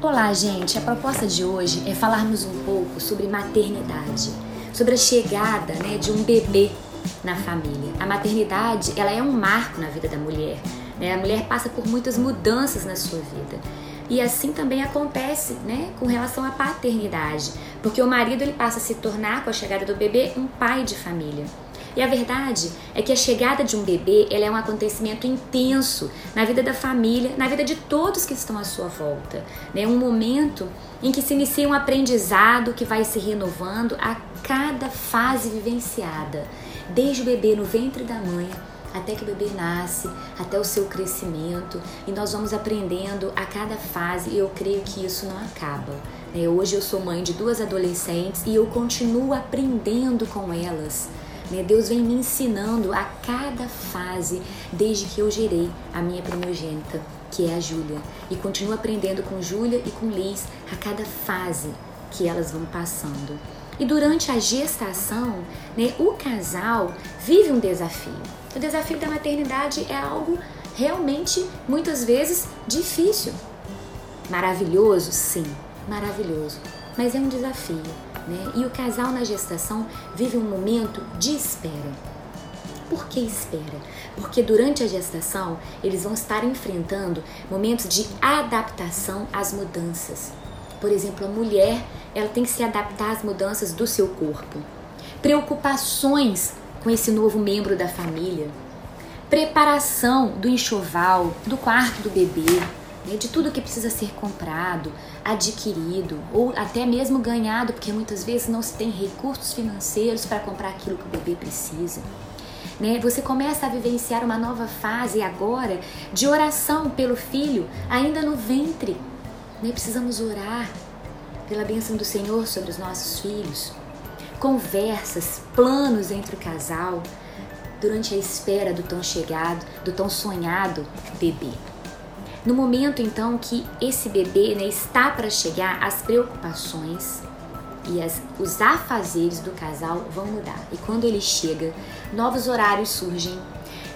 Olá, gente. A proposta de hoje é falarmos um pouco sobre maternidade, sobre a chegada né, de um bebê na família. A maternidade ela é um marco na vida da mulher. Né? A mulher passa por muitas mudanças na sua vida. E assim também acontece né, com relação à paternidade, porque o marido ele passa a se tornar, com a chegada do bebê, um pai de família. E a verdade é que a chegada de um bebê ela é um acontecimento intenso na vida da família, na vida de todos que estão à sua volta. É né? um momento em que se inicia um aprendizado que vai se renovando a cada fase vivenciada, desde o bebê no ventre da mãe até que o bebê nasce, até o seu crescimento, e nós vamos aprendendo a cada fase, e eu creio que isso não acaba. Né? Hoje eu sou mãe de duas adolescentes e eu continuo aprendendo com elas né? Deus vem me ensinando a cada fase desde que eu gerei a minha primogênita, que é a Júlia. E continuo aprendendo com Júlia e com Liz a cada fase que elas vão passando. E durante a gestação, né, o casal vive um desafio. O desafio da maternidade é algo realmente, muitas vezes, difícil. Maravilhoso? Sim, maravilhoso. Mas é um desafio né? E o casal na gestação vive um momento de espera. Por que espera? Porque durante a gestação eles vão estar enfrentando momentos de adaptação às mudanças. Por exemplo, a mulher ela tem que se adaptar às mudanças do seu corpo. Preocupações com esse novo membro da família. Preparação do enxoval, do quarto do bebê, né, de tudo que precisa ser comprado, adquirido ou até mesmo ganhado, porque muitas vezes não se tem recursos financeiros para comprar aquilo que o bebê precisa. Né? Você começa a vivenciar uma nova fase agora de oração pelo filho, ainda no ventre. Né? Precisamos orar pela bênção do Senhor sobre os nossos filhos. Conversas, planos entre o casal durante a espera do tão chegado, do tão sonhado bebê. No momento então que esse bebê né, está para chegar, as preocupações e as, os afazeres do casal vão mudar. E quando ele chega, novos horários surgem.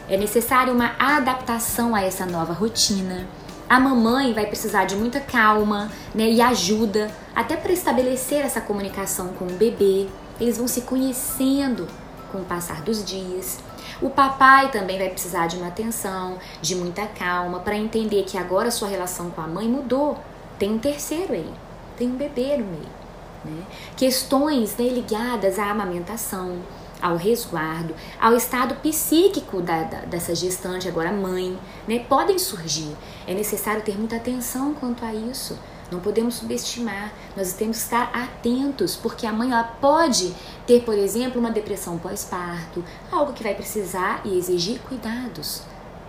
É necessária uma adaptação a essa nova rotina. A mamãe vai precisar de muita calma né, e ajuda, até para estabelecer essa comunicação com o bebê. Eles vão se conhecendo com o passar dos dias. O papai também vai precisar de uma atenção, de muita calma, para entender que agora sua relação com a mãe mudou. Tem um terceiro aí, tem um bebê no meio. Né? Questões né, ligadas à amamentação, ao resguardo, ao estado psíquico da, da, dessa gestante, agora mãe, né, podem surgir. É necessário ter muita atenção quanto a isso. Não podemos subestimar, nós temos que estar atentos, porque a mãe ela pode ter, por exemplo, uma depressão pós-parto, algo que vai precisar e exigir cuidados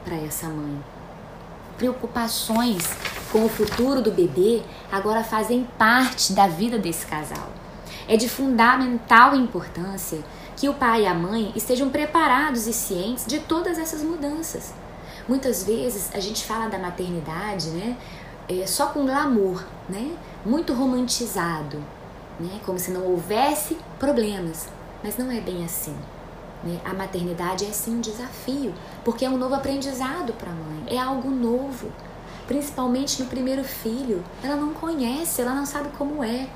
para essa mãe. Preocupações com o futuro do bebê agora fazem parte da vida desse casal. É de fundamental importância que o pai e a mãe estejam preparados e cientes de todas essas mudanças. Muitas vezes a gente fala da maternidade, né? É, só com glamour, né? Muito romantizado, né? Como se não houvesse problemas. Mas não é bem assim. Né? A maternidade é sim um desafio, porque é um novo aprendizado para a mãe, é algo novo. Principalmente no primeiro filho, ela não conhece, ela não sabe como é.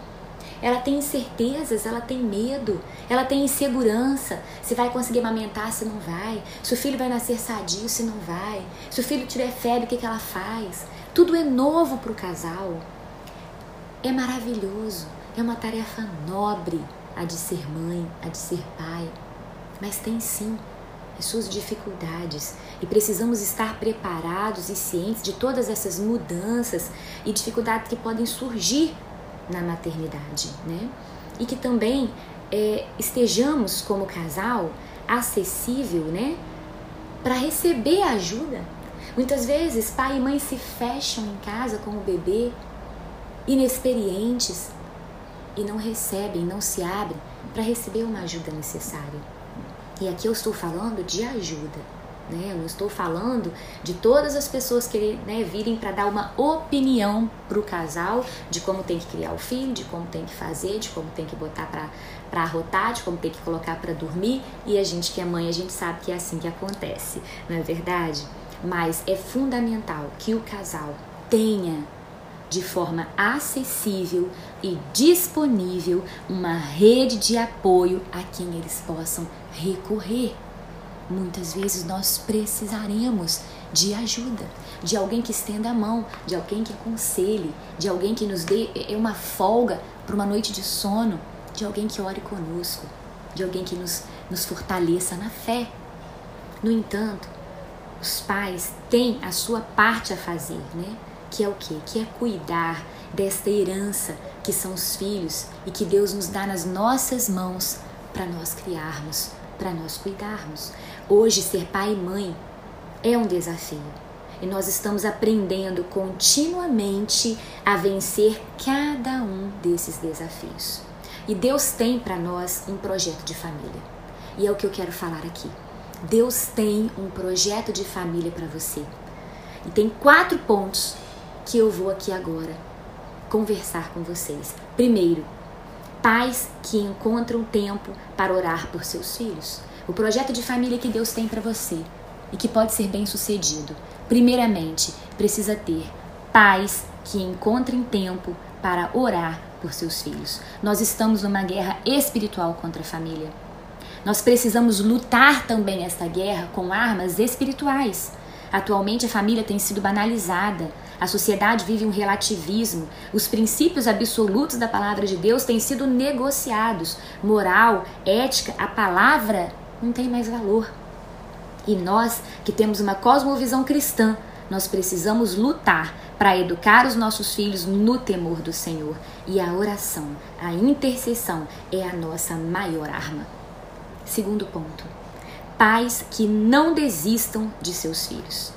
Ela tem incertezas, ela tem medo, ela tem insegurança. Se vai conseguir amamentar, se não vai. Se o filho vai nascer sadio, se não vai. Se o filho tiver febre, o que, que ela faz? Tudo é novo para o casal. É maravilhoso, é uma tarefa nobre a de ser mãe, a de ser pai, mas tem sim as suas dificuldades e precisamos estar preparados e cientes de todas essas mudanças e dificuldades que podem surgir na maternidade, né? E que também é, estejamos como casal acessível, né? Para receber ajuda Muitas vezes, pai e mãe se fecham em casa com o bebê, inexperientes, e não recebem, não se abrem para receber uma ajuda necessária. E aqui eu estou falando de ajuda, né? Eu não estou falando de todas as pessoas que né, virem para dar uma opinião para o casal de como tem que criar o filho, de como tem que fazer, de como tem que botar para arrotar, de como tem que colocar para dormir. E a gente que é mãe, a gente sabe que é assim que acontece, não é verdade? Mas é fundamental que o casal tenha de forma acessível e disponível uma rede de apoio a quem eles possam recorrer. Muitas vezes nós precisaremos de ajuda, de alguém que estenda a mão, de alguém que aconselhe, de alguém que nos dê é, uma folga para uma noite de sono, de alguém que ore conosco, de alguém que nos, nos fortaleça na fé. No entanto, os pais têm a sua parte a fazer, né? Que é o quê? Que é cuidar desta herança que são os filhos e que Deus nos dá nas nossas mãos para nós criarmos, para nós cuidarmos. Hoje, ser pai e mãe é um desafio e nós estamos aprendendo continuamente a vencer cada um desses desafios. E Deus tem para nós um projeto de família. E é o que eu quero falar aqui. Deus tem um projeto de família para você. E tem quatro pontos que eu vou aqui agora conversar com vocês. Primeiro, pais que encontram tempo para orar por seus filhos. O projeto de família que Deus tem para você e que pode ser bem sucedido. Primeiramente, precisa ter pais que encontrem tempo para orar por seus filhos. Nós estamos numa guerra espiritual contra a família. Nós precisamos lutar também esta guerra com armas espirituais. Atualmente a família tem sido banalizada, a sociedade vive um relativismo, os princípios absolutos da palavra de Deus têm sido negociados, moral, ética, a palavra não tem mais valor. E nós, que temos uma cosmovisão cristã, nós precisamos lutar para educar os nossos filhos no temor do Senhor. E a oração, a intercessão é a nossa maior arma. Segundo ponto: pais que não desistam de seus filhos.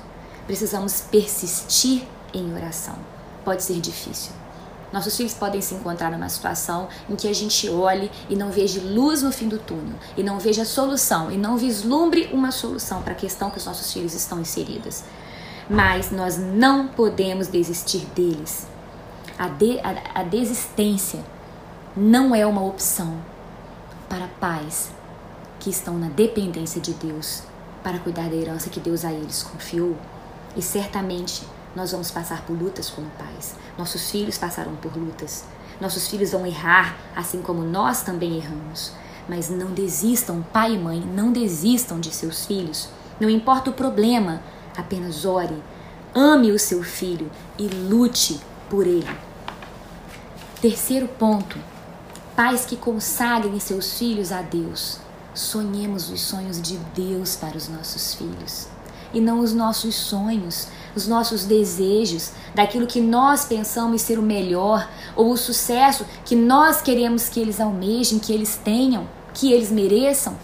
Precisamos persistir em oração. Pode ser difícil. Nossos filhos podem se encontrar numa situação em que a gente olhe e não veja luz no fim do túnel, e não veja solução, e não vislumbre uma solução para a questão que os nossos filhos estão inseridos. Mas nós não podemos desistir deles. A, de, a, a desistência não é uma opção para pais que estão na dependência de Deus para cuidar da herança que Deus a eles confiou. E certamente nós vamos passar por lutas como pais. Nossos filhos passarão por lutas. Nossos filhos vão errar, assim como nós também erramos. Mas não desistam, pai e mãe, não desistam de seus filhos. Não importa o problema, apenas ore, ame o seu filho e lute por ele. Terceiro ponto: pais que consagrem seus filhos a Deus. Sonhemos os sonhos de Deus para os nossos filhos e não os nossos sonhos, os nossos desejos, daquilo que nós pensamos ser o melhor ou o sucesso que nós queremos que eles almejem, que eles tenham, que eles mereçam.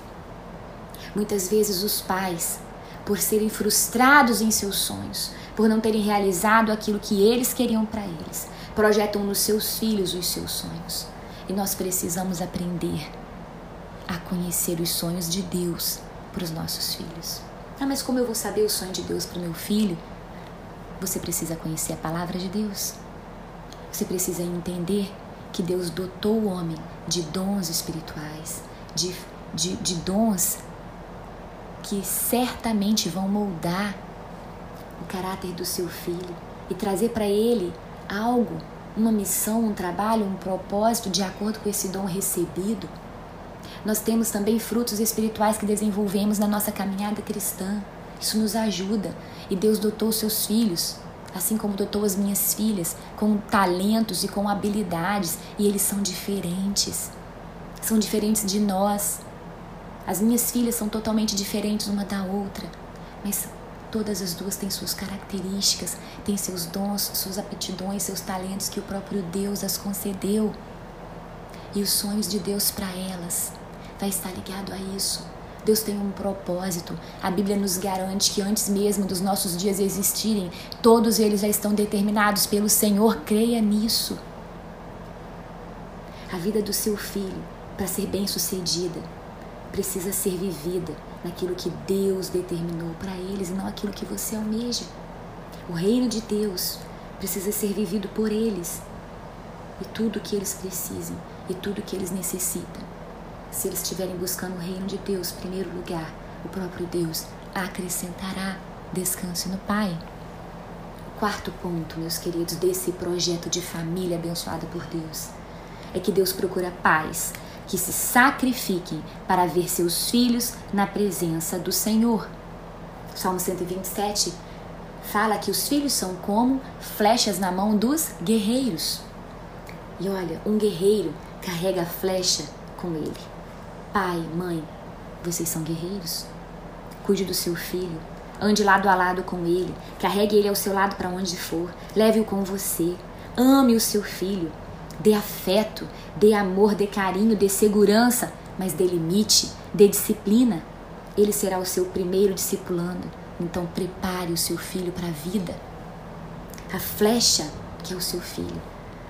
Muitas vezes os pais, por serem frustrados em seus sonhos, por não terem realizado aquilo que eles queriam para eles, projetam nos seus filhos os seus sonhos. E nós precisamos aprender a conhecer os sonhos de Deus para os nossos filhos. Ah, mas como eu vou saber o sonho de Deus para o meu filho? Você precisa conhecer a palavra de Deus. Você precisa entender que Deus dotou o homem de dons espirituais, de, de, de dons que certamente vão moldar o caráter do seu filho e trazer para ele algo, uma missão, um trabalho, um propósito de acordo com esse dom recebido. Nós temos também frutos espirituais que desenvolvemos na nossa caminhada cristã. Isso nos ajuda. E Deus dotou seus filhos, assim como dotou as minhas filhas, com talentos e com habilidades, e eles são diferentes. São diferentes de nós. As minhas filhas são totalmente diferentes uma da outra, mas todas as duas têm suas características, têm seus dons, suas aptidões, seus talentos que o próprio Deus as concedeu. E os sonhos de Deus para elas vai estar ligado a isso. Deus tem um propósito. A Bíblia nos garante que antes mesmo dos nossos dias existirem, todos eles já estão determinados pelo Senhor. Creia nisso. A vida do seu filho, para ser bem-sucedida, precisa ser vivida naquilo que Deus determinou para eles e não aquilo que você almeja. O reino de Deus precisa ser vivido por eles e tudo o que eles precisam e tudo o que eles necessitam se eles estiverem buscando o reino de Deus, primeiro lugar, o próprio Deus acrescentará descanso no Pai. Quarto ponto, meus queridos, desse projeto de família abençoada por Deus é que Deus procura pais que se sacrifiquem para ver seus filhos na presença do Senhor. Salmo 127 fala que os filhos são como flechas na mão dos guerreiros. E olha, um guerreiro carrega a flecha com ele. Pai, mãe, vocês são guerreiros. Cuide do seu filho. Ande lado a lado com ele. Carregue ele ao seu lado para onde for. Leve-o com você. Ame o seu filho. Dê afeto, dê amor, dê carinho, dê segurança, mas dê limite, dê disciplina. Ele será o seu primeiro discipulando. Então prepare o seu filho para a vida. A flecha que é o seu filho,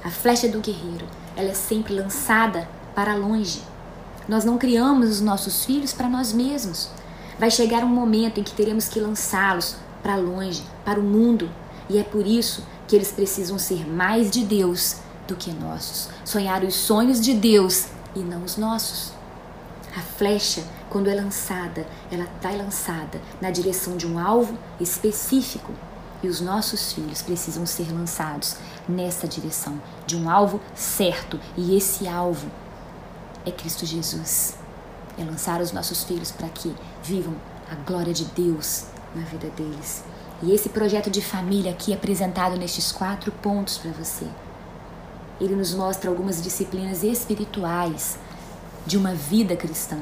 a flecha do guerreiro, ela é sempre lançada para longe. Nós não criamos os nossos filhos para nós mesmos. Vai chegar um momento em que teremos que lançá-los para longe, para o mundo, e é por isso que eles precisam ser mais de Deus do que nossos, sonhar os sonhos de Deus e não os nossos. A flecha, quando é lançada, ela está lançada na direção de um alvo específico. E os nossos filhos precisam ser lançados nessa direção, de um alvo certo. E esse alvo é Cristo Jesus. É lançar os nossos filhos para que vivam a glória de Deus na vida deles. E esse projeto de família aqui apresentado nestes quatro pontos para você ele nos mostra algumas disciplinas espirituais de uma vida cristã,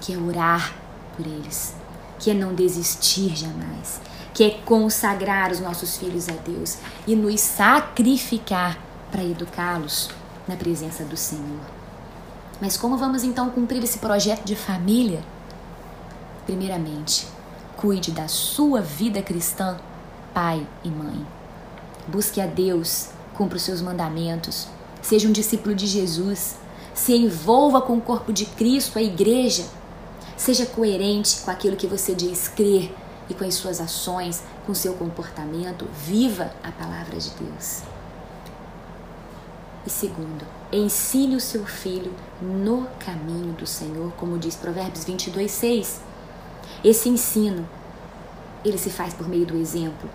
que é orar por eles, que é não desistir jamais, que é consagrar os nossos filhos a Deus e nos sacrificar para educá-los na presença do Senhor. Mas como vamos então cumprir esse projeto de família? Primeiramente, cuide da sua vida cristã, pai e mãe. Busque a Deus cumpra os seus mandamentos, seja um discípulo de Jesus, se envolva com o corpo de Cristo, a igreja. Seja coerente com aquilo que você diz crer e com as suas ações, com seu comportamento. Viva a palavra de Deus. E segundo, ensine o seu filho no caminho do Senhor, como diz Provérbios 22, 6. Esse ensino, ele se faz por meio do exemplo,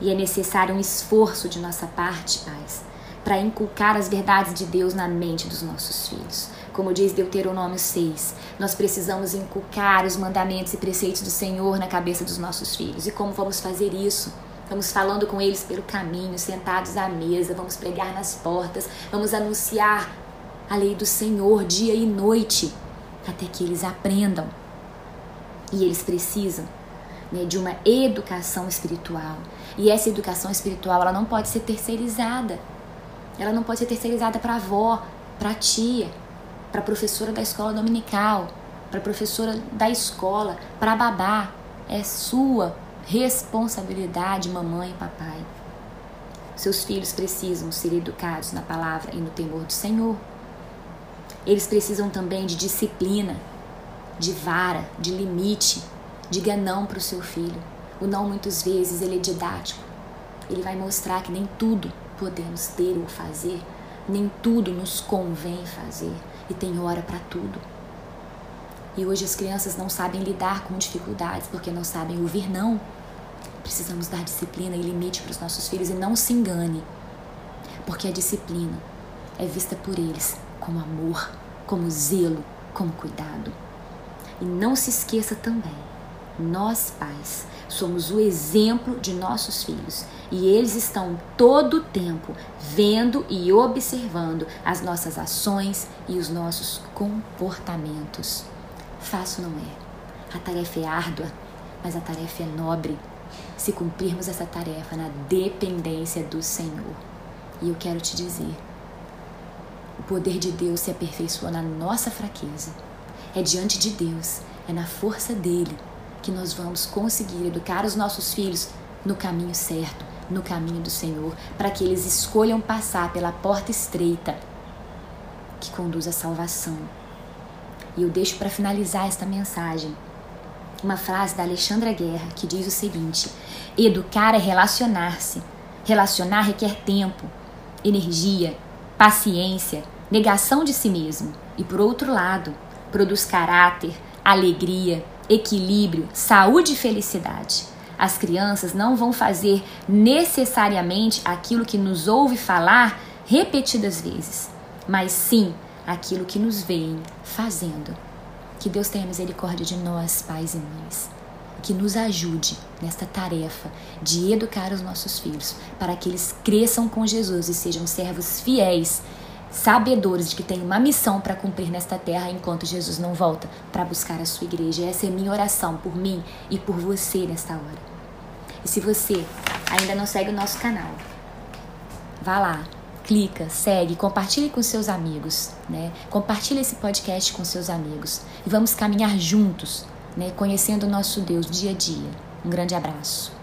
e é necessário um esforço de nossa parte, pais, para inculcar as verdades de Deus na mente dos nossos filhos. Como diz Deuteronômio 6, nós precisamos inculcar os mandamentos e preceitos do Senhor na cabeça dos nossos filhos. E como vamos fazer isso? Vamos falando com eles pelo caminho, sentados à mesa, vamos pregar nas portas, vamos anunciar a lei do Senhor dia e noite, até que eles aprendam. E eles precisam né, de uma educação espiritual. E essa educação espiritual ela não pode ser terceirizada. Ela não pode ser terceirizada para avó, para tia, para professora da escola dominical, para professora da escola, para babá. É sua responsabilidade, mamãe e papai. Seus filhos precisam ser educados na palavra e no temor do Senhor. Eles precisam também de disciplina, de vara, de limite, Diga não para o seu filho. O não muitas vezes ele é didático. Ele vai mostrar que nem tudo podemos ter ou fazer, nem tudo nos convém fazer e tem hora para tudo. E hoje as crianças não sabem lidar com dificuldades porque não sabem ouvir não. Precisamos dar disciplina e limite para os nossos filhos e não se engane, porque a disciplina é vista por eles como amor, como zelo, como cuidado. E não se esqueça também nós, pais, somos o exemplo de nossos filhos e eles estão todo o tempo vendo e observando as nossas ações e os nossos comportamentos. Fácil não é. A tarefa é árdua, mas a tarefa é nobre se cumprirmos essa tarefa na dependência do Senhor. E eu quero te dizer: o poder de Deus se aperfeiçoa na nossa fraqueza. É diante de Deus, é na força dele que nós vamos conseguir educar os nossos filhos no caminho certo, no caminho do Senhor, para que eles escolham passar pela porta estreita que conduz à salvação. E eu deixo para finalizar esta mensagem uma frase da Alexandra Guerra que diz o seguinte: Educar é relacionar-se. Relacionar requer tempo, energia, paciência, negação de si mesmo. E por outro lado, produz caráter, alegria, equilíbrio, saúde e felicidade. as crianças não vão fazer necessariamente aquilo que nos ouve falar repetidas vezes, mas sim aquilo que nos veem fazendo. Que Deus tenha misericórdia de nós, pais e mães. Que nos ajude nesta tarefa de educar os nossos filhos para que eles cresçam com Jesus e sejam servos fiéis sabedores de que tem uma missão para cumprir nesta terra enquanto Jesus não volta para buscar a sua igreja. Essa é minha oração por mim e por você nesta hora. E se você ainda não segue o nosso canal, vá lá, clica, segue, compartilhe com seus amigos, né? Compartilhe esse podcast com seus amigos e vamos caminhar juntos, né? Conhecendo o nosso Deus dia a dia. Um grande abraço.